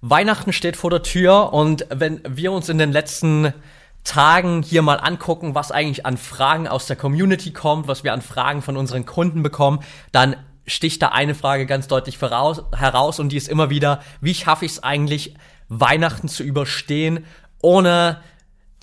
Weihnachten steht vor der Tür und wenn wir uns in den letzten Tagen hier mal angucken, was eigentlich an Fragen aus der Community kommt, was wir an Fragen von unseren Kunden bekommen, dann sticht da eine Frage ganz deutlich voraus, heraus und die ist immer wieder, wie schaffe ich es eigentlich, Weihnachten zu überstehen, ohne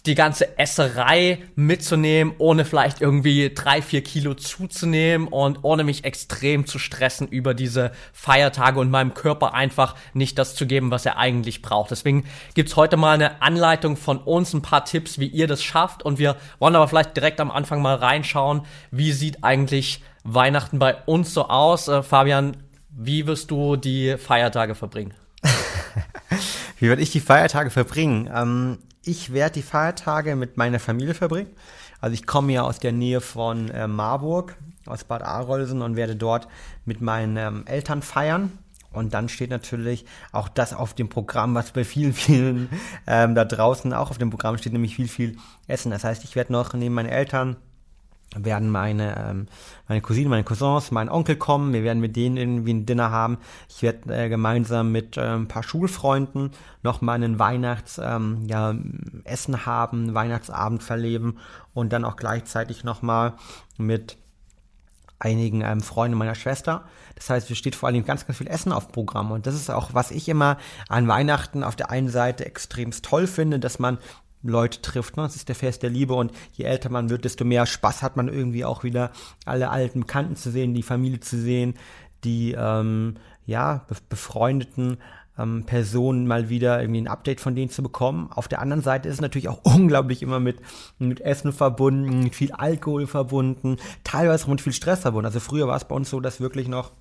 die ganze Esserei mitzunehmen, ohne vielleicht irgendwie drei, vier Kilo zuzunehmen und ohne mich extrem zu stressen über diese Feiertage und meinem Körper einfach nicht das zu geben, was er eigentlich braucht. Deswegen gibt's heute mal eine Anleitung von uns, ein paar Tipps, wie ihr das schafft und wir wollen aber vielleicht direkt am Anfang mal reinschauen, wie sieht eigentlich Weihnachten bei uns so aus. Äh, Fabian, wie wirst du die Feiertage verbringen? wie werde ich die Feiertage verbringen? Ähm ich werde die Feiertage mit meiner Familie verbringen. Also ich komme ja aus der Nähe von äh, Marburg, aus Bad Arolsen und werde dort mit meinen ähm, Eltern feiern. Und dann steht natürlich auch das auf dem Programm, was bei vielen, vielen ähm, da draußen auch auf dem Programm steht, nämlich viel, viel Essen. Das heißt, ich werde noch neben meinen Eltern werden meine, ähm, meine Cousine, meine Cousins, mein Onkel kommen. Wir werden mit denen irgendwie ein Dinner haben. Ich werde äh, gemeinsam mit äh, ein paar Schulfreunden noch mal einen Weihnachts, ähm, ja, Essen haben, Weihnachtsabend verleben und dann auch gleichzeitig noch mal mit einigen ähm, Freunden meiner Schwester. Das heißt, es steht vor allem ganz, ganz viel Essen auf Programm. Und das ist auch, was ich immer an Weihnachten auf der einen Seite extremst toll finde, dass man Leute trifft. Ne? Das ist der Fest der Liebe und je älter man wird, desto mehr Spaß hat man irgendwie auch wieder alle alten Bekannten zu sehen, die Familie zu sehen, die ähm, ja befreundeten ähm, Personen mal wieder irgendwie ein Update von denen zu bekommen. Auf der anderen Seite ist es natürlich auch unglaublich immer mit, mit Essen verbunden, mit viel Alkohol verbunden, teilweise auch mit viel Stress verbunden. Also früher war es bei uns so, dass wirklich noch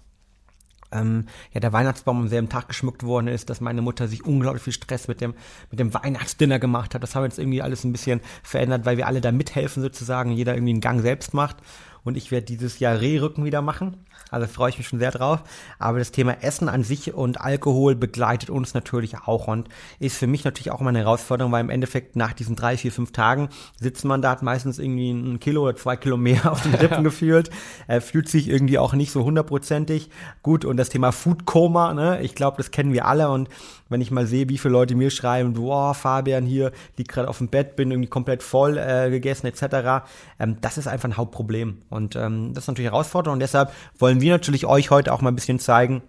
ähm, ja, der Weihnachtsbaum am selben Tag geschmückt worden ist, dass meine Mutter sich unglaublich viel Stress mit dem, mit dem Weihnachtsdinner gemacht hat. Das haben wir jetzt irgendwie alles ein bisschen verändert, weil wir alle da mithelfen sozusagen, jeder irgendwie einen Gang selbst macht. Und ich werde dieses Jahr Rehrücken wieder machen. Also freue ich mich schon sehr drauf. Aber das Thema Essen an sich und Alkohol begleitet uns natürlich auch und ist für mich natürlich auch immer eine Herausforderung, weil im Endeffekt nach diesen drei, vier, fünf Tagen sitzt man da, hat meistens irgendwie ein Kilo oder zwei Kilo mehr auf den Rippen gefühlt, äh, fühlt sich irgendwie auch nicht so hundertprozentig gut. Und das Thema Food Coma, ne, ich glaube, das kennen wir alle und wenn ich mal sehe, wie viele Leute mir schreiben, boah, Fabian hier liegt gerade auf dem Bett, bin irgendwie komplett voll äh, gegessen etc. Ähm, das ist einfach ein Hauptproblem und ähm, das ist natürlich Herausforderung und deshalb wollen wir natürlich euch heute auch mal ein bisschen zeigen,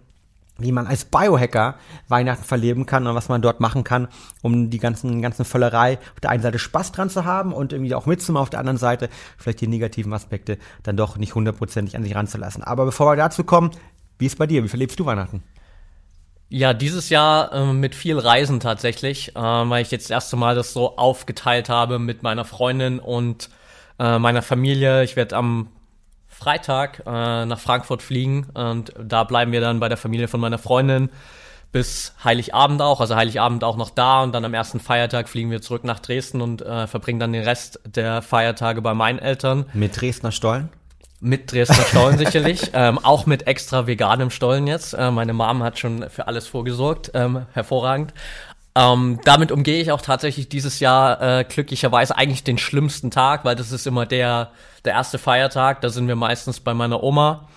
wie man als Biohacker Weihnachten verleben kann und was man dort machen kann, um die ganzen, ganzen Völlerei auf der einen Seite Spaß dran zu haben und irgendwie auch mitzumachen, auf der anderen Seite vielleicht die negativen Aspekte dann doch nicht hundertprozentig an sich ranzulassen. Aber bevor wir dazu kommen, wie ist bei dir? Wie verlebst du Weihnachten? Ja, dieses Jahr äh, mit viel Reisen tatsächlich, äh, weil ich jetzt das erste Mal das so aufgeteilt habe mit meiner Freundin und äh, meiner Familie. Ich werde am Freitag äh, nach Frankfurt fliegen und da bleiben wir dann bei der Familie von meiner Freundin bis Heiligabend auch, also Heiligabend auch noch da und dann am ersten Feiertag fliegen wir zurück nach Dresden und äh, verbringen dann den Rest der Feiertage bei meinen Eltern. Mit Dresdner Stollen? Mit Dresdner Stollen sicherlich, ähm, auch mit extra veganem Stollen jetzt. Äh, meine Mom hat schon für alles vorgesorgt, ähm, hervorragend. Ähm, damit umgehe ich auch tatsächlich dieses Jahr äh, glücklicherweise eigentlich den schlimmsten Tag, weil das ist immer der der erste Feiertag. Da sind wir meistens bei meiner Oma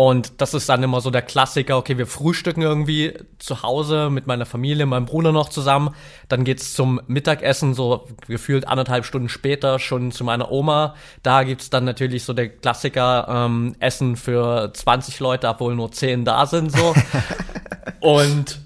und das ist dann immer so der Klassiker, okay, wir frühstücken irgendwie zu Hause mit meiner Familie, meinem Bruder noch zusammen. Dann geht's zum Mittagessen, so gefühlt anderthalb Stunden später schon zu meiner Oma. Da gibt's dann natürlich so der Klassiker, ähm, Essen für 20 Leute, obwohl nur 10 da sind, so. Und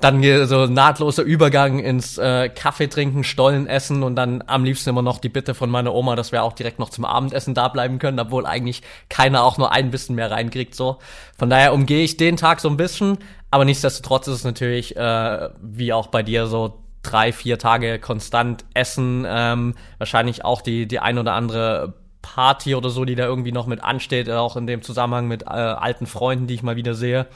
dann so nahtloser Übergang ins äh, Kaffee trinken, Stollen essen und dann am liebsten immer noch die Bitte von meiner Oma, dass wir auch direkt noch zum Abendessen da bleiben können, obwohl eigentlich keiner auch nur ein bisschen mehr reinkriegt so. Von daher umgehe ich den Tag so ein bisschen, aber nichtsdestotrotz ist es natürlich äh, wie auch bei dir so drei, vier Tage konstant essen, ähm, wahrscheinlich auch die die ein oder andere Party oder so, die da irgendwie noch mit ansteht, auch in dem Zusammenhang mit äh, alten Freunden, die ich mal wieder sehe.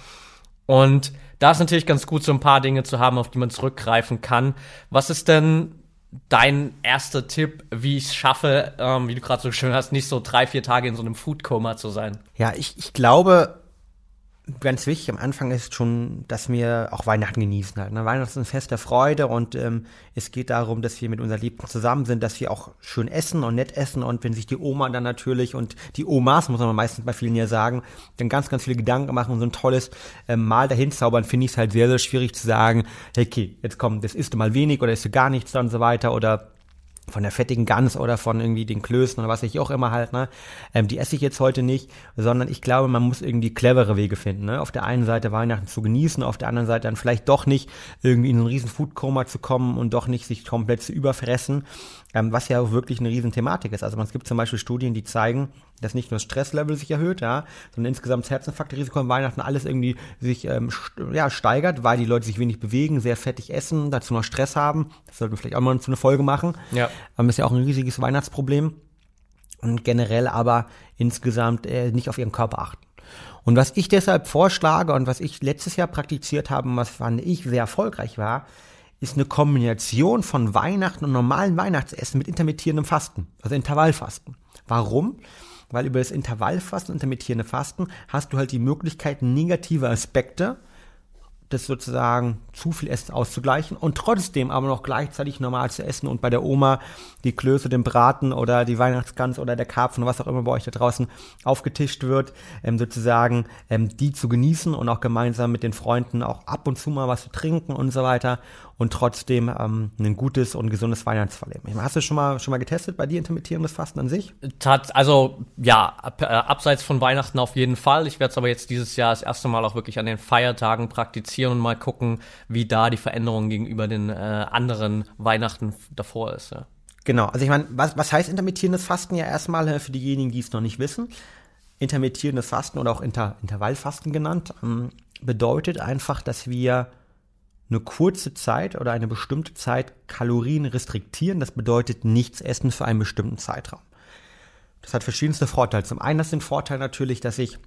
Und da ist natürlich ganz gut, so ein paar Dinge zu haben, auf die man zurückgreifen kann. Was ist denn dein erster Tipp, wie ich es schaffe, ähm, wie du gerade so schön hast, nicht so drei, vier Tage in so einem Foodkoma zu sein? Ja, ich, ich glaube, ganz wichtig am Anfang ist schon, dass wir auch Weihnachten genießen halt. Ne? Weihnachten ist ein Fest der Freude und ähm, es geht darum, dass wir mit unseren Liebsten zusammen sind, dass wir auch schön essen und nett essen und wenn sich die Oma dann natürlich und die Omas, muss man meistens bei vielen ja sagen, dann ganz, ganz viele Gedanken machen und so ein tolles ähm, Mal dahin zaubern, finde ich es halt sehr, sehr schwierig zu sagen, hey, okay, jetzt komm, das isst du mal wenig oder isst du gar nichts und so weiter oder von der fettigen Gans oder von irgendwie den Klößen oder was ich auch immer halt, ne, ähm, die esse ich jetzt heute nicht, sondern ich glaube, man muss irgendwie clevere Wege finden, ne, auf der einen Seite Weihnachten zu genießen, auf der anderen Seite dann vielleicht doch nicht irgendwie in einen riesen Foodkoma zu kommen und doch nicht sich komplett zu überfressen, ähm, was ja auch wirklich eine riesen Thematik ist. Also es gibt zum Beispiel Studien, die zeigen, dass nicht nur das Stresslevel sich erhöht, ja, sondern insgesamt das Herzinfarktrisiko an Weihnachten alles irgendwie sich ähm, ja, steigert, weil die Leute sich wenig bewegen, sehr fettig essen, dazu noch Stress haben. Das sollten wir vielleicht auch mal zu einer Folge machen. Ja. Ähm, ist ja auch ein riesiges Weihnachtsproblem. Und generell aber insgesamt äh, nicht auf ihren Körper achten. Und was ich deshalb vorschlage und was ich letztes Jahr praktiziert habe und was fand ich sehr erfolgreich war, ist eine Kombination von Weihnachten und normalen Weihnachtsessen mit intermittierendem Fasten, also Intervallfasten. Warum? Weil über das Intervallfasten intermittierende Fasten hast du halt die Möglichkeit, negative Aspekte das sozusagen zu viel Essen auszugleichen und trotzdem aber noch gleichzeitig normal zu essen und bei der Oma die Klöße, den Braten oder die Weihnachtsgans oder der Karpfen, was auch immer bei euch da draußen aufgetischt wird, ähm, sozusagen ähm, die zu genießen und auch gemeinsam mit den Freunden auch ab und zu mal was zu trinken und so weiter und trotzdem ähm, ein gutes und gesundes Weihnachtsverleben. Hast du schon mal schon mal getestet bei dir intermittierendes Fasten an sich? Tat, also ja, ab, äh, abseits von Weihnachten auf jeden Fall. Ich werde es aber jetzt dieses Jahr das erste Mal auch wirklich an den Feiertagen praktizieren und mal gucken, wie da die Veränderung gegenüber den äh, anderen Weihnachten davor ist. Ja. Genau, also ich meine, was, was heißt intermittierendes Fasten ja erstmal äh, für diejenigen, die es noch nicht wissen? Intermittierendes Fasten oder auch Inter Intervallfasten genannt, ähm, bedeutet einfach, dass wir eine kurze Zeit oder eine bestimmte Zeit Kalorien restriktieren. Das bedeutet nichts essen für einen bestimmten Zeitraum. Das hat verschiedenste Vorteile. Zum einen ist den Vorteil natürlich, dass ich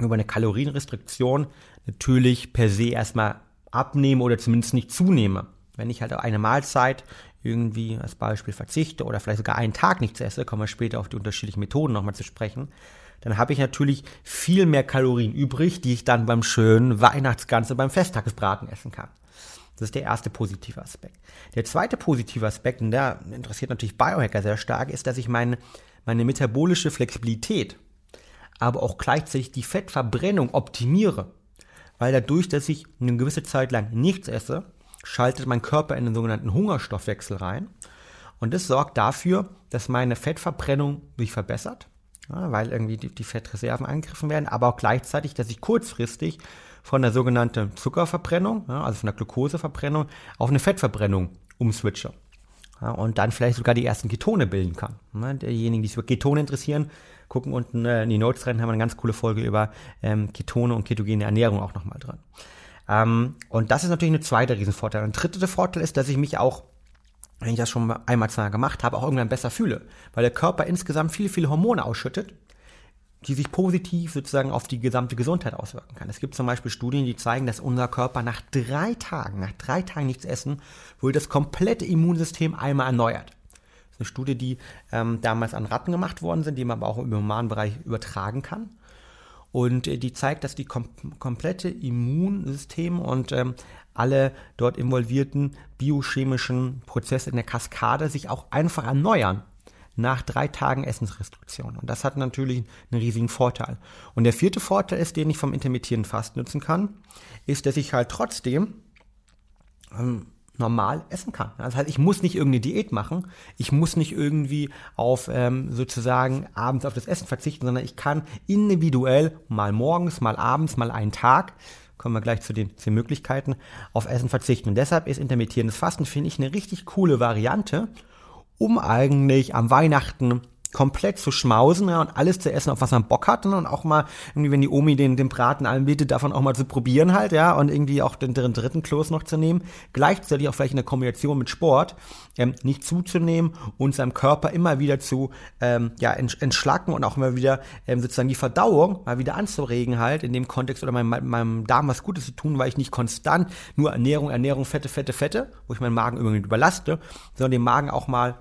über eine Kalorienrestriktion natürlich per se erstmal abnehme oder zumindest nicht zunehme. Wenn ich halt eine Mahlzeit irgendwie als Beispiel verzichte oder vielleicht sogar einen Tag nichts esse, kommen wir später auf die unterschiedlichen Methoden nochmal zu sprechen, dann habe ich natürlich viel mehr Kalorien übrig, die ich dann beim schönen Weihnachtsganze beim Festtagsbraten essen kann. Das ist der erste positive Aspekt. Der zweite positive Aspekt, und der interessiert natürlich Biohacker sehr stark, ist, dass ich meine, meine metabolische Flexibilität, aber auch gleichzeitig die Fettverbrennung optimiere. Weil dadurch, dass ich eine gewisse Zeit lang nichts esse, schaltet mein Körper in den sogenannten Hungerstoffwechsel rein. Und das sorgt dafür, dass meine Fettverbrennung sich verbessert ja, weil irgendwie die, die Fettreserven angegriffen werden, aber auch gleichzeitig, dass ich kurzfristig von der sogenannten Zuckerverbrennung, ja, also von der Glukoseverbrennung, auf eine Fettverbrennung umswitche. Ja, und dann vielleicht sogar die ersten Ketone bilden kann. Ja, diejenigen, die sich für Ketone interessieren, gucken unten äh, in die Notes rein, haben wir eine ganz coole Folge über ähm, Ketone und ketogene Ernährung auch nochmal drin. Ähm, und das ist natürlich eine zweite Riesenvorteil. Ein dritter Vorteil ist, dass ich mich auch wenn ich das schon einmal zwar gemacht habe, auch irgendwann besser fühle. Weil der Körper insgesamt viele, viele Hormone ausschüttet, die sich positiv sozusagen auf die gesamte Gesundheit auswirken kann. Es gibt zum Beispiel Studien, die zeigen, dass unser Körper nach drei Tagen, nach drei Tagen nichts essen, wohl das komplette Immunsystem einmal erneuert. Das ist eine Studie, die ähm, damals an Ratten gemacht worden sind, die man aber auch im humanen Bereich übertragen kann. Und äh, die zeigt, dass die kom komplette Immunsystem und ähm, alle dort involvierten biochemischen Prozesse in der Kaskade sich auch einfach erneuern nach drei Tagen Essensrestriktion. Und das hat natürlich einen riesigen Vorteil. Und der vierte Vorteil ist, den ich vom intermittierenden Fasten nutzen kann, ist, dass ich halt trotzdem ähm, normal essen kann. Das heißt, ich muss nicht irgendeine Diät machen, ich muss nicht irgendwie auf ähm, sozusagen abends auf das Essen verzichten, sondern ich kann individuell mal morgens, mal abends, mal einen Tag kommen wir gleich zu den, zu den Möglichkeiten, auf Essen verzichten. Und deshalb ist intermittierendes Fasten, finde ich, eine richtig coole Variante, um eigentlich am Weihnachten komplett zu schmausen ja, und alles zu essen, auf was man Bock hat ne, und auch mal irgendwie, wenn die Omi den, den Braten anbietet, davon auch mal zu probieren halt, ja, und irgendwie auch den, den dritten Kloß noch zu nehmen. Gleichzeitig auch vielleicht in der Kombination mit Sport ähm, nicht zuzunehmen und seinem Körper immer wieder zu ähm, ja, entschlacken und auch immer wieder ähm, sozusagen die Verdauung mal wieder anzuregen halt in dem Kontext oder meinem, meinem Darm was Gutes zu tun, weil ich nicht konstant nur Ernährung, Ernährung, Fette, Fette, Fette, wo ich meinen Magen irgendwie überlaste, sondern den Magen auch mal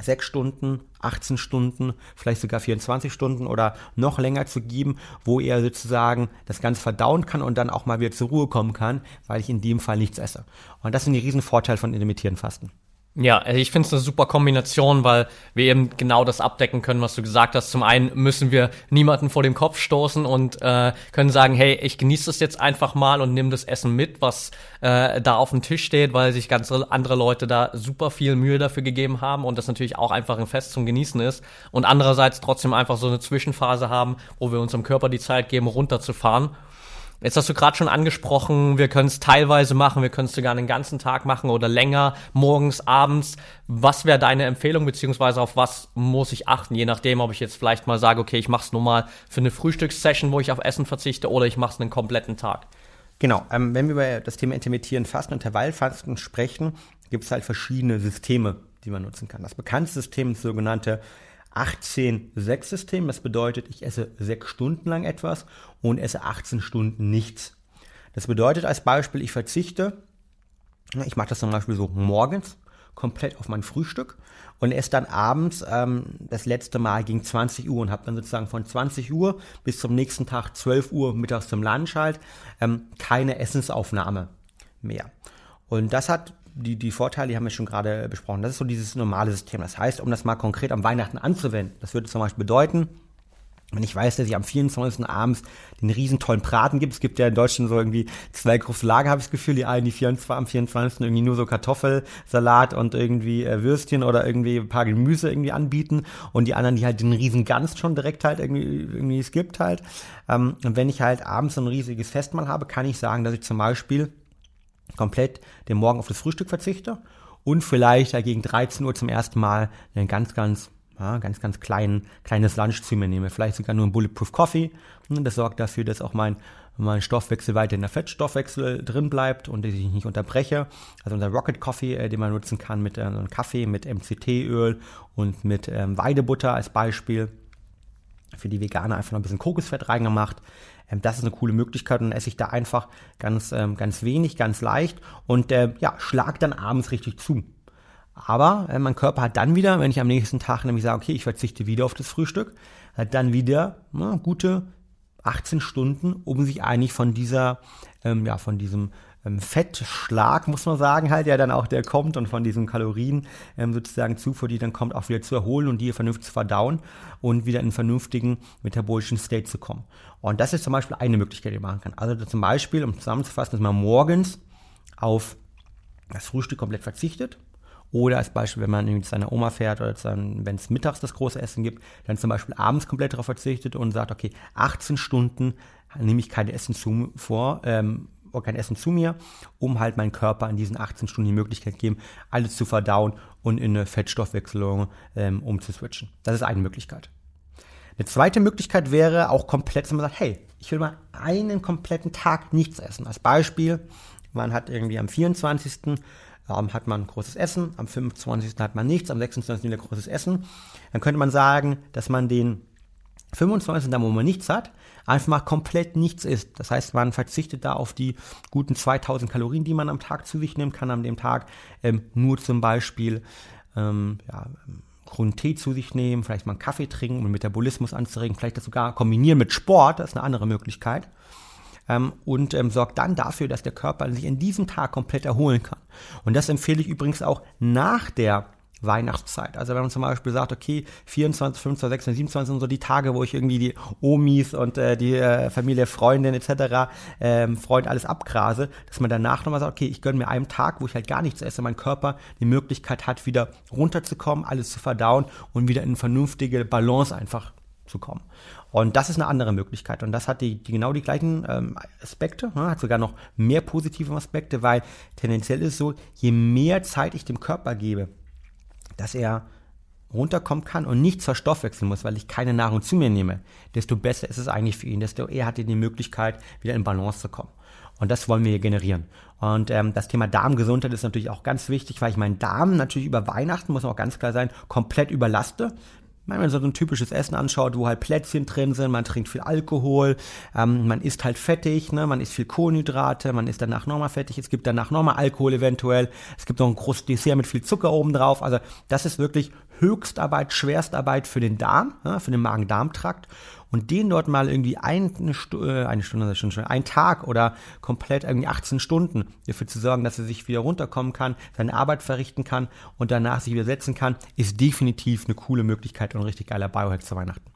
sechs Stunden, 18 Stunden, vielleicht sogar 24 Stunden oder noch länger zu geben, wo er sozusagen das Ganze verdauen kann und dann auch mal wieder zur Ruhe kommen kann, weil ich in dem Fall nichts esse. Und das sind die Riesenvorteile von intermittierenden Fasten. Ja, also ich finde es eine super Kombination, weil wir eben genau das abdecken können, was du gesagt hast. Zum einen müssen wir niemanden vor dem Kopf stoßen und äh, können sagen, hey, ich genieße das jetzt einfach mal und nimm das Essen mit, was äh, da auf dem Tisch steht, weil sich ganz andere Leute da super viel Mühe dafür gegeben haben und das natürlich auch einfach ein Fest zum Genießen ist. Und andererseits trotzdem einfach so eine Zwischenphase haben, wo wir unserem Körper die Zeit geben, runterzufahren Jetzt hast du gerade schon angesprochen, wir können es teilweise machen, wir können es sogar einen ganzen Tag machen oder länger, morgens, abends. Was wäre deine Empfehlung, beziehungsweise auf was muss ich achten, je nachdem, ob ich jetzt vielleicht mal sage, okay, ich mache es nur mal für eine Frühstückssession, wo ich auf Essen verzichte, oder ich mache es einen kompletten Tag. Genau, ähm, wenn wir über das Thema Intermittieren Fasten, Intervallfasten sprechen, gibt es halt verschiedene Systeme, die man nutzen kann. Das bekannteste System ist sogenannte 18-6-System. Das bedeutet, ich esse sechs Stunden lang etwas und esse 18 Stunden nichts. Das bedeutet als Beispiel, ich verzichte, ich mache das zum Beispiel so morgens komplett auf mein Frühstück und esse dann abends ähm, das letzte Mal gegen 20 Uhr und habe dann sozusagen von 20 Uhr bis zum nächsten Tag 12 Uhr mittags zum Lunch halt ähm, keine Essensaufnahme mehr. Und das hat die, die Vorteile, die haben wir schon gerade besprochen. Das ist so dieses normale System. Das heißt, um das mal konkret am Weihnachten anzuwenden, das würde zum Beispiel bedeuten, wenn ich weiß, dass ich am 24. abends den riesen tollen Braten gibt, es gibt ja in Deutschland so irgendwie zwei große Lager, habe ich das Gefühl, die einen, die 24, am 24. irgendwie nur so Kartoffelsalat und irgendwie äh, Würstchen oder irgendwie ein paar Gemüse irgendwie anbieten und die anderen, die halt den riesen Gans schon direkt halt irgendwie, irgendwie es gibt halt. Ähm, und wenn ich halt abends so ein riesiges Festmahl habe, kann ich sagen, dass ich zum Beispiel komplett den Morgen auf das Frühstück verzichte und vielleicht gegen 13 Uhr zum ersten Mal einen ganz, ganz, ja, ganz, ganz kleinen, kleines Lunch zu mir nehme. Vielleicht sogar nur ein Bulletproof Coffee. Das sorgt dafür, dass auch mein, mein Stoffwechsel weiter in der Fettstoffwechsel drin bleibt und ich nicht unterbreche. Also unser Rocket Coffee, äh, den man nutzen kann mit äh, einem Kaffee, mit MCT-Öl und mit ähm, Weidebutter als Beispiel. Für die Veganer einfach noch ein bisschen Kokosfett reingemacht. Ähm, das ist eine coole Möglichkeit und dann esse ich da einfach ganz, ähm, ganz wenig, ganz leicht und äh, ja, schlag dann abends richtig zu. Aber äh, mein Körper hat dann wieder, wenn ich am nächsten Tag nämlich sage, okay, ich verzichte wieder auf das Frühstück, hat dann wieder na, gute 18 Stunden, um sich eigentlich von dieser, ähm, ja, von diesem Fettschlag, muss man sagen, halt, ja dann auch der kommt und von diesen Kalorien ähm, sozusagen Zufuhr, die dann kommt, auch wieder zu erholen und die vernünftig zu verdauen und wieder in einen vernünftigen metabolischen State zu kommen. Und das ist zum Beispiel eine Möglichkeit, die man machen kann. Also zum Beispiel, um zusammenzufassen, dass man morgens auf das Frühstück komplett verzichtet. Oder als Beispiel, wenn man zu seiner Oma fährt oder wenn es mittags das große Essen gibt, dann zum Beispiel abends komplett darauf verzichtet und sagt, okay, 18 Stunden nehme ich keine Essen zu, vor, ähm, kein Essen zu mir, um halt meinen Körper in diesen 18 Stunden die Möglichkeit geben, alles zu verdauen und in eine Fettstoffwechselung ähm, umzuswitchen. Das ist eine Möglichkeit. Eine zweite Möglichkeit wäre auch komplett, wenn man sagt, hey, ich will mal einen kompletten Tag nichts essen. Als Beispiel, man hat irgendwie am 24. Ähm, hat man großes Essen, am 25. hat man nichts, am 26. wieder großes Essen. Dann könnte man sagen, dass man den 25. da, wo man nichts hat, einfach mal komplett nichts isst. Das heißt, man verzichtet da auf die guten 2000 Kalorien, die man am Tag zu sich nehmen kann, an dem Tag ähm, nur zum Beispiel ähm, ja, grünen Tee zu sich nehmen, vielleicht mal einen Kaffee trinken, um den Metabolismus anzuregen, vielleicht das sogar kombinieren mit Sport, das ist eine andere Möglichkeit. Ähm, und ähm, sorgt dann dafür, dass der Körper sich in diesem Tag komplett erholen kann. Und das empfehle ich übrigens auch nach der Weihnachtszeit. Also wenn man zum Beispiel sagt, okay, 24, 25, 26, 27 sind so die Tage, wo ich irgendwie die Omis und äh, die äh, Familie, Freundin etc., ähm, Freund alles abgrase, dass man danach nochmal sagt, okay, ich gönne mir einen Tag, wo ich halt gar nichts esse, mein Körper die Möglichkeit hat, wieder runterzukommen, alles zu verdauen und wieder in vernünftige Balance einfach zu kommen. Und das ist eine andere Möglichkeit. Und das hat die, die genau die gleichen ähm, Aspekte, ne? hat sogar noch mehr positive Aspekte, weil tendenziell ist es so, je mehr Zeit ich dem Körper gebe, dass er runterkommen kann und nichts verstoffwechseln muss, weil ich keine Nahrung zu mir nehme, desto besser ist es eigentlich für ihn, desto eher hat er die Möglichkeit, wieder in Balance zu kommen. Und das wollen wir hier generieren. Und ähm, das Thema Darmgesundheit ist natürlich auch ganz wichtig, weil ich meinen Darm natürlich über Weihnachten, muss auch ganz klar sein, komplett überlaste. Wenn man so ein typisches Essen anschaut, wo halt Plätzchen drin sind, man trinkt viel Alkohol, ähm, man isst halt fettig, ne, man isst viel Kohlenhydrate, man isst danach nochmal fettig, es gibt danach nochmal Alkohol eventuell, es gibt noch ein großes Dessert mit viel Zucker oben drauf. Also das ist wirklich Höchstarbeit, Schwerstarbeit für den Darm, ja, für den Magen-Darm-Trakt und den dort mal irgendwie eine, Stu äh, eine Stunde, schon schon, ein Tag oder komplett irgendwie 18 Stunden dafür zu sorgen, dass er sich wieder runterkommen kann, seine Arbeit verrichten kann und danach sich wieder setzen kann, ist definitiv eine coole Möglichkeit und ein richtig geiler Biohack zu Weihnachten.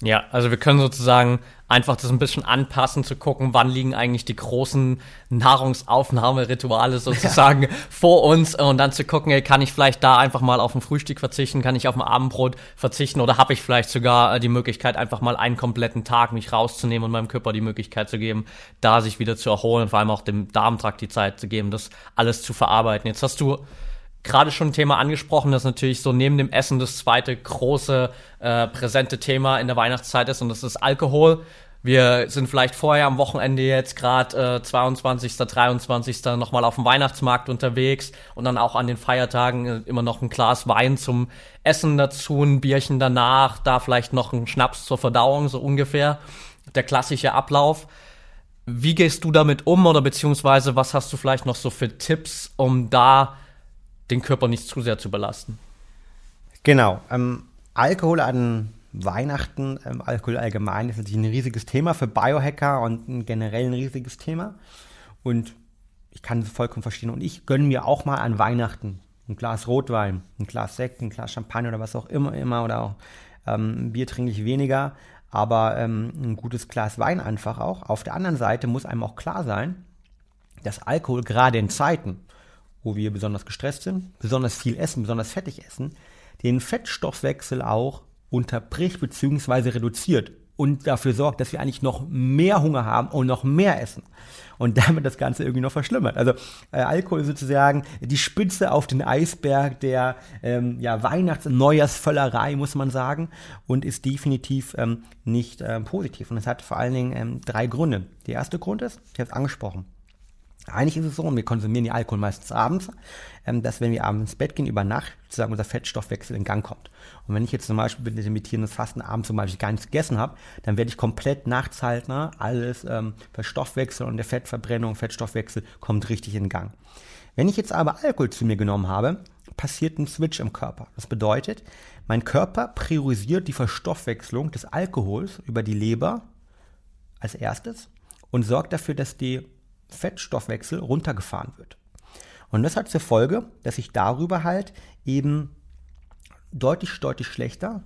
Ja, also wir können sozusagen einfach das ein bisschen anpassen, zu gucken, wann liegen eigentlich die großen Nahrungsaufnahmerituale sozusagen ja. vor uns und dann zu gucken, ey, kann ich vielleicht da einfach mal auf ein Frühstück verzichten, kann ich auf ein Abendbrot verzichten oder habe ich vielleicht sogar äh, die Möglichkeit, einfach mal einen kompletten Tag mich rauszunehmen und meinem Körper die Möglichkeit zu geben, da sich wieder zu erholen, vor allem auch dem Darmtrakt die Zeit zu geben, das alles zu verarbeiten. Jetzt hast du gerade schon ein Thema angesprochen, das natürlich so neben dem Essen das zweite große äh, präsente Thema in der Weihnachtszeit ist und das ist Alkohol. Wir sind vielleicht vorher am Wochenende jetzt gerade äh, 22., 23. nochmal auf dem Weihnachtsmarkt unterwegs und dann auch an den Feiertagen äh, immer noch ein Glas Wein zum Essen dazu, ein Bierchen danach, da vielleicht noch ein Schnaps zur Verdauung, so ungefähr. Der klassische Ablauf. Wie gehst du damit um oder beziehungsweise was hast du vielleicht noch so für Tipps, um da den Körper nicht zu sehr zu belasten. Genau. Ähm, Alkohol an Weihnachten, ähm, Alkohol allgemein ist natürlich ein riesiges Thema für Biohacker und generell ein riesiges Thema. Und ich kann es vollkommen verstehen. Und ich gönne mir auch mal an Weihnachten ein Glas Rotwein, ein Glas Sekt, ein Glas Champagner oder was auch immer, immer oder auch ähm, Bier trinke ich weniger, aber ähm, ein gutes Glas Wein einfach auch. Auf der anderen Seite muss einem auch klar sein, dass Alkohol gerade in Zeiten, wo wir besonders gestresst sind, besonders viel essen, besonders fettig essen, den Fettstoffwechsel auch unterbricht bzw. reduziert und dafür sorgt, dass wir eigentlich noch mehr Hunger haben und noch mehr essen und damit das Ganze irgendwie noch verschlimmert. Also äh, Alkohol ist sozusagen die Spitze auf den Eisberg der ähm, ja, Weihnachts- und Neujahrsvöllerei, muss man sagen, und ist definitiv ähm, nicht ähm, positiv. Und es hat vor allen Dingen ähm, drei Gründe. Der erste Grund ist, ich habe es angesprochen, eigentlich ist es so, und wir konsumieren die Alkohol meistens abends, ähm, dass wenn wir abends ins Bett gehen, über Nacht sozusagen unser Fettstoffwechsel in Gang kommt. Und wenn ich jetzt zum Beispiel mit dem intermittierendes Fasten abends zum Beispiel gar nichts gegessen habe, dann werde ich komplett nachts halt ne, alles ähm, verstoffwechseln und der Fettverbrennung, Fettstoffwechsel kommt richtig in Gang. Wenn ich jetzt aber Alkohol zu mir genommen habe, passiert ein Switch im Körper. Das bedeutet, mein Körper priorisiert die Verstoffwechslung des Alkohols über die Leber als erstes und sorgt dafür, dass die Fettstoffwechsel runtergefahren wird. Und das hat zur Folge, dass ich darüber halt eben deutlich, deutlich schlechter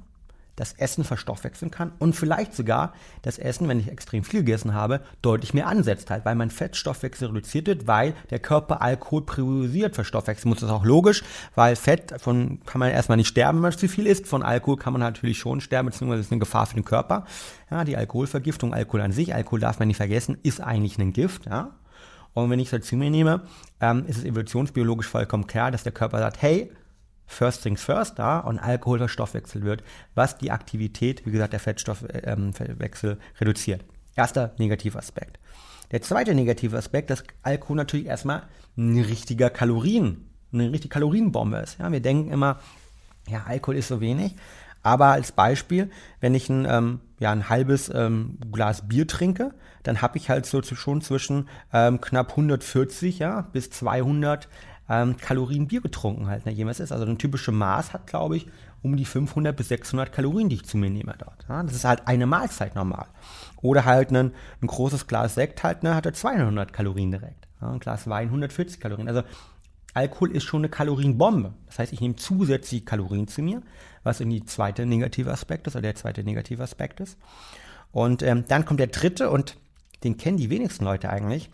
das Essen verstoffwechseln kann und vielleicht sogar das Essen, wenn ich extrem viel gegessen habe, deutlich mehr ansetzt halt, weil mein Fettstoffwechsel reduziert wird, weil der Körper Alkohol priorisiert verstoffwechseln muss. Das ist auch logisch, weil Fett von kann man erstmal nicht sterben, wenn man zu viel isst. Von Alkohol kann man natürlich schon sterben, beziehungsweise ist eine Gefahr für den Körper. Ja, die Alkoholvergiftung, Alkohol an sich, Alkohol darf man nicht vergessen, ist eigentlich ein Gift, ja. Und wenn ich es halt zu mir nehme, ähm, ist es evolutionsbiologisch vollkommen klar, dass der Körper sagt, hey, first things first, da, und Alkohol verstoffwechselt wird, was die Aktivität, wie gesagt, der Fettstoffwechsel ähm, reduziert. Erster negativer Aspekt. Der zweite negative Aspekt, dass Alkohol natürlich erstmal ein richtiger Kalorien, eine richtige Kalorienbombe ist. Ja, wir denken immer, ja, Alkohol ist so wenig. Aber als Beispiel, wenn ich ein, ähm, ja, ein halbes ähm, Glas Bier trinke, dann habe ich halt so schon zwischen ähm, knapp 140 ja, bis 200 ähm, Kalorien Bier getrunken halt. Ne, jemals ist. Also ein typisches Maß hat, glaube ich, um die 500 bis 600 Kalorien, die ich zu mir nehme dort. Ja. Das ist halt eine Mahlzeit normal. Oder halt ein, ein großes Glas Sekt halt, ne, hat 200 Kalorien direkt. Ja, ein Glas Wein 140 Kalorien. Also Alkohol ist schon eine Kalorienbombe. Das heißt, ich nehme zusätzlich Kalorien zu mir, was irgendwie die zweite negative Aspekt ist, oder der zweite negative Aspekt ist. Und ähm, dann kommt der dritte, und den kennen die wenigsten Leute eigentlich.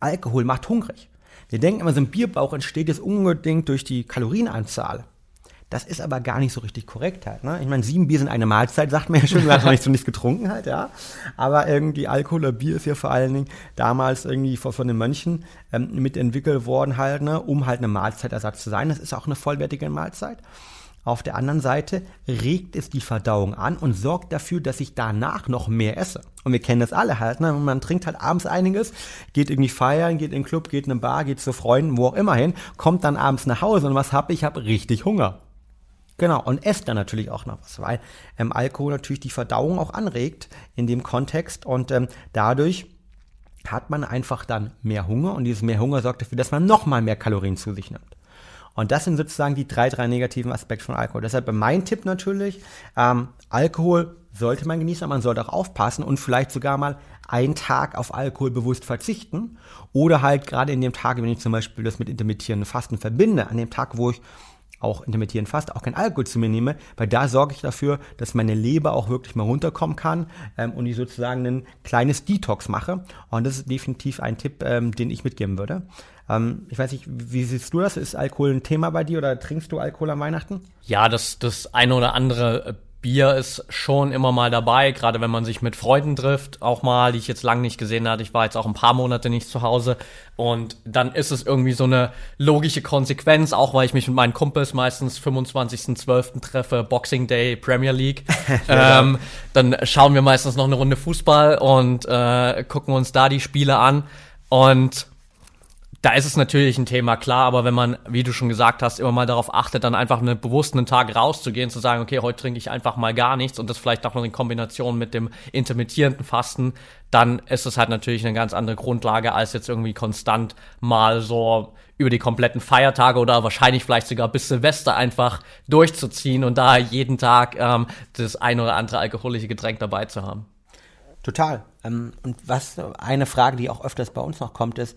Alkohol macht hungrig. Wir denken immer, so ein Bierbauch entsteht jetzt unbedingt durch die Kalorienanzahl. Das ist aber gar nicht so richtig korrekt halt. Ne? Ich meine, sieben Bier sind eine Mahlzeit, sagt man ja schon, du hast nicht so nichts getrunken halt, ja. Aber irgendwie Alkohol oder Bier ist ja vor allen Dingen damals irgendwie von, von den Mönchen ähm, mitentwickelt worden halt, ne, um halt eine Mahlzeitersatz zu sein. Das ist auch eine vollwertige Mahlzeit. Auf der anderen Seite regt es die Verdauung an und sorgt dafür, dass ich danach noch mehr esse. Und wir kennen das alle halt, ne? man trinkt halt abends einiges, geht irgendwie feiern, geht in den Club, geht in eine Bar, geht zu Freunden, wo auch immer hin, kommt dann abends nach Hause und was hab ich? Ich habe richtig Hunger. Genau, und esst dann natürlich auch noch was, weil ähm, Alkohol natürlich die Verdauung auch anregt in dem Kontext und ähm, dadurch hat man einfach dann mehr Hunger und dieses mehr Hunger sorgt dafür, dass man nochmal mehr Kalorien zu sich nimmt. Und das sind sozusagen die drei, drei negativen Aspekte von Alkohol. Deshalb mein Tipp natürlich, ähm, Alkohol sollte man genießen, aber man sollte auch aufpassen und vielleicht sogar mal einen Tag auf Alkohol bewusst verzichten. Oder halt gerade in dem Tag, wenn ich zum Beispiel das mit intermittierenden Fasten verbinde, an dem Tag, wo ich auch intermittierend fast, auch kein Alkohol zu mir nehme, weil da sorge ich dafür, dass meine Leber auch wirklich mal runterkommen kann ähm, und ich sozusagen ein kleines Detox mache. Und das ist definitiv ein Tipp, ähm, den ich mitgeben würde. Ähm, ich weiß nicht, wie siehst du das? Ist Alkohol ein Thema bei dir oder trinkst du Alkohol an Weihnachten? Ja, das, das eine oder andere äh, Bier ist schon immer mal dabei, gerade wenn man sich mit Freunden trifft, auch mal, die ich jetzt lange nicht gesehen hatte. Ich war jetzt auch ein paar Monate nicht zu Hause und dann ist es irgendwie so eine logische Konsequenz, auch weil ich mich mit meinen Kumpels meistens 25.12. treffe, Boxing Day, Premier League. ähm, dann schauen wir meistens noch eine Runde Fußball und äh, gucken uns da die Spiele an und da ist es natürlich ein Thema, klar, aber wenn man, wie du schon gesagt hast, immer mal darauf achtet, dann einfach einen bewussten Tag rauszugehen, zu sagen, okay, heute trinke ich einfach mal gar nichts und das vielleicht auch noch in Kombination mit dem intermittierenden Fasten, dann ist es halt natürlich eine ganz andere Grundlage, als jetzt irgendwie konstant mal so über die kompletten Feiertage oder wahrscheinlich vielleicht sogar bis Silvester einfach durchzuziehen und da jeden Tag ähm, das ein oder andere alkoholische Getränk dabei zu haben. Total. Ähm, und was eine Frage, die auch öfters bei uns noch kommt, ist,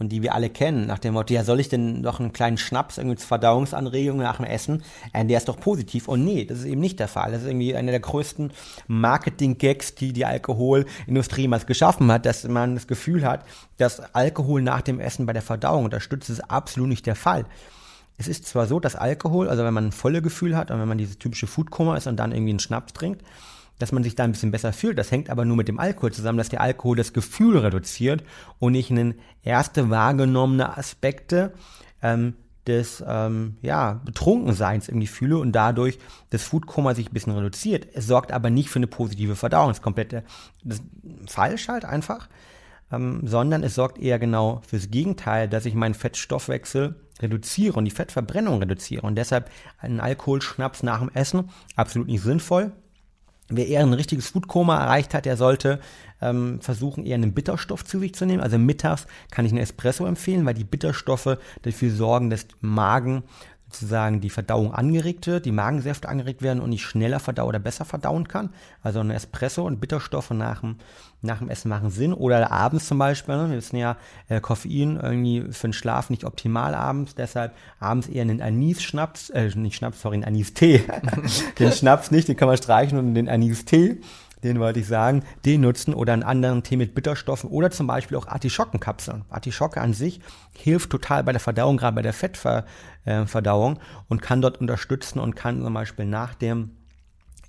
und die wir alle kennen, nach dem Motto, ja, soll ich denn noch einen kleinen Schnaps, irgendwie zur Verdauungsanregung nach dem Essen? Äh, der ist doch positiv. Und nee, das ist eben nicht der Fall. Das ist irgendwie einer der größten Marketing-Gags, die die Alkoholindustrie jemals geschaffen hat, dass man das Gefühl hat, dass Alkohol nach dem Essen bei der Verdauung unterstützt. Ist absolut nicht der Fall. Es ist zwar so, dass Alkohol, also wenn man ein volles Gefühl hat und wenn man dieses typische Foodkoma ist und dann irgendwie einen Schnaps trinkt, dass man sich da ein bisschen besser fühlt. Das hängt aber nur mit dem Alkohol zusammen, dass der Alkohol das Gefühl reduziert und nicht einen erste wahrgenommene Aspekte ähm, des ähm, ja, Betrunkenseins irgendwie fühle und dadurch das Foodkoma sich ein bisschen reduziert. Es sorgt aber nicht für eine positive Verdauung. Das ist komplett falsch halt einfach. Ähm, sondern es sorgt eher genau fürs Gegenteil, dass ich meinen Fettstoffwechsel reduziere und die Fettverbrennung reduziere. Und deshalb ein Alkoholschnaps nach dem Essen absolut nicht sinnvoll. Wer eher ein richtiges Foodkoma erreicht hat, der sollte ähm, versuchen, eher einen Bitterstoff zu sich zu nehmen. Also mittags kann ich einen Espresso empfehlen, weil die Bitterstoffe dafür sorgen, dass Magen sozusagen die Verdauung angeregt wird, die Magensäfte angeregt werden und ich schneller verdauen oder besser verdauen kann. Also ein Espresso und Bitterstoffe nach dem, nach dem Essen machen Sinn. Oder abends zum Beispiel, ne? wir wissen ja, äh, Koffein irgendwie für den Schlaf nicht optimal abends, deshalb abends eher einen Anis-Schnaps, äh, nicht Schnaps, sorry, einen Anis-Tee. den Schnaps nicht, den kann man streichen und den Anis-Tee den wollte ich sagen, den nutzen oder einen anderen Tee mit Bitterstoffen oder zum Beispiel auch Artischockenkapseln. Artischocke an sich hilft total bei der Verdauung, gerade bei der Fettverdauung äh, und kann dort unterstützen und kann zum Beispiel nach dem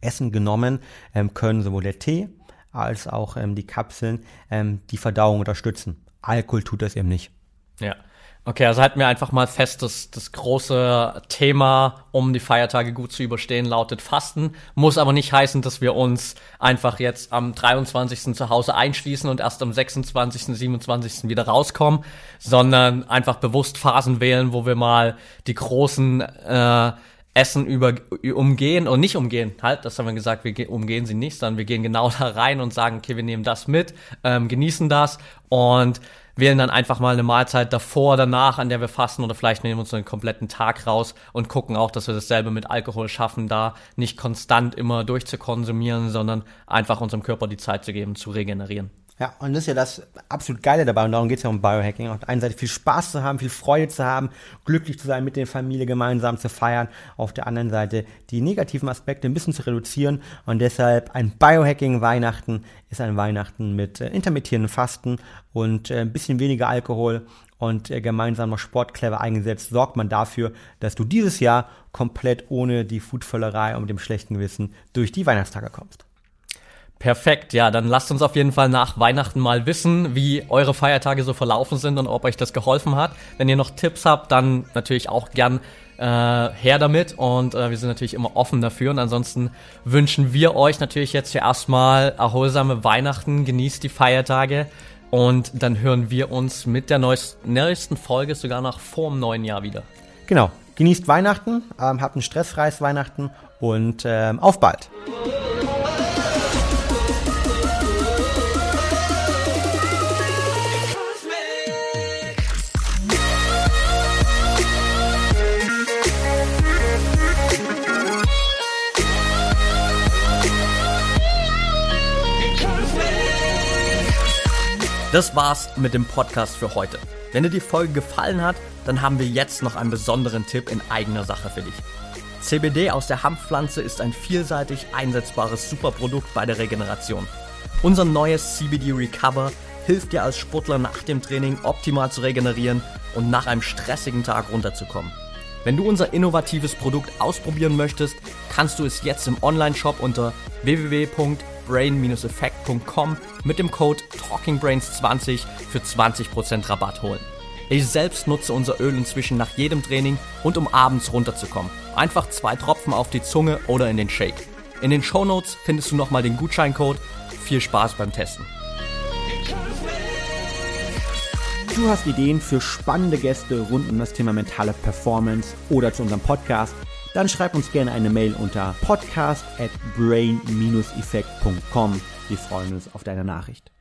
Essen genommen, ähm, können sowohl der Tee als auch ähm, die Kapseln ähm, die Verdauung unterstützen. Alkohol tut das eben nicht. Ja. Okay, also halten wir einfach mal fest, dass das große Thema, um die Feiertage gut zu überstehen, lautet Fasten. Muss aber nicht heißen, dass wir uns einfach jetzt am 23. zu Hause einschließen und erst am 26., 27. wieder rauskommen, sondern einfach bewusst Phasen wählen, wo wir mal die großen äh, Essen über, umgehen und nicht umgehen. Halt, das haben wir gesagt, wir umgehen sie nicht, sondern wir gehen genau da rein und sagen, okay, wir nehmen das mit, ähm, genießen das und wählen dann einfach mal eine Mahlzeit davor, danach, an der wir fasten oder vielleicht nehmen wir uns einen kompletten Tag raus und gucken auch, dass wir dasselbe mit Alkohol schaffen, da nicht konstant immer durchzukonsumieren, sondern einfach unserem Körper die Zeit zu geben, zu regenerieren. Ja, und das ist ja das absolut Geile dabei. Und darum geht es ja um Biohacking. Auf der einen Seite viel Spaß zu haben, viel Freude zu haben, glücklich zu sein, mit der Familie gemeinsam zu feiern. Auf der anderen Seite die negativen Aspekte ein bisschen zu reduzieren. Und deshalb ein Biohacking Weihnachten ist ein Weihnachten mit äh, intermittierenden Fasten und äh, ein bisschen weniger Alkohol und äh, gemeinsam noch Sport clever eingesetzt, sorgt man dafür, dass du dieses Jahr komplett ohne die Foodvöllerei und mit dem schlechten Gewissen durch die Weihnachtstage kommst. Perfekt, ja, dann lasst uns auf jeden Fall nach Weihnachten mal wissen, wie eure Feiertage so verlaufen sind und ob euch das geholfen hat. Wenn ihr noch Tipps habt, dann natürlich auch gern äh, her damit und äh, wir sind natürlich immer offen dafür. Und ansonsten wünschen wir euch natürlich jetzt hier erstmal erholsame Weihnachten, genießt die Feiertage und dann hören wir uns mit der neuesten Folge sogar noch vor dem neuen Jahr wieder. Genau. Genießt Weihnachten, ähm, habt ein stressfreies Weihnachten und ähm, auf bald. Das war's mit dem Podcast für heute. Wenn dir die Folge gefallen hat, dann haben wir jetzt noch einen besonderen Tipp in eigener Sache für dich. CBD aus der Hanfpflanze ist ein vielseitig einsetzbares Superprodukt bei der Regeneration. Unser neues CBD Recover hilft dir als Sportler nach dem Training optimal zu regenerieren und nach einem stressigen Tag runterzukommen. Wenn du unser innovatives Produkt ausprobieren möchtest, kannst du es jetzt im Online-Shop unter www.brain-effekt.com mit dem Code TalkingBrains20 für 20% Rabatt holen. Ich selbst nutze unser Öl inzwischen nach jedem Training und um abends runterzukommen. Einfach zwei Tropfen auf die Zunge oder in den Shake. In den Show Notes findest du nochmal den Gutscheincode. Viel Spaß beim Testen. Du hast Ideen für spannende Gäste rund um das Thema mentale Performance oder zu unserem Podcast? Dann schreib uns gerne eine Mail unter podcast at brain-effekt.com. Wir freuen uns auf deine Nachricht.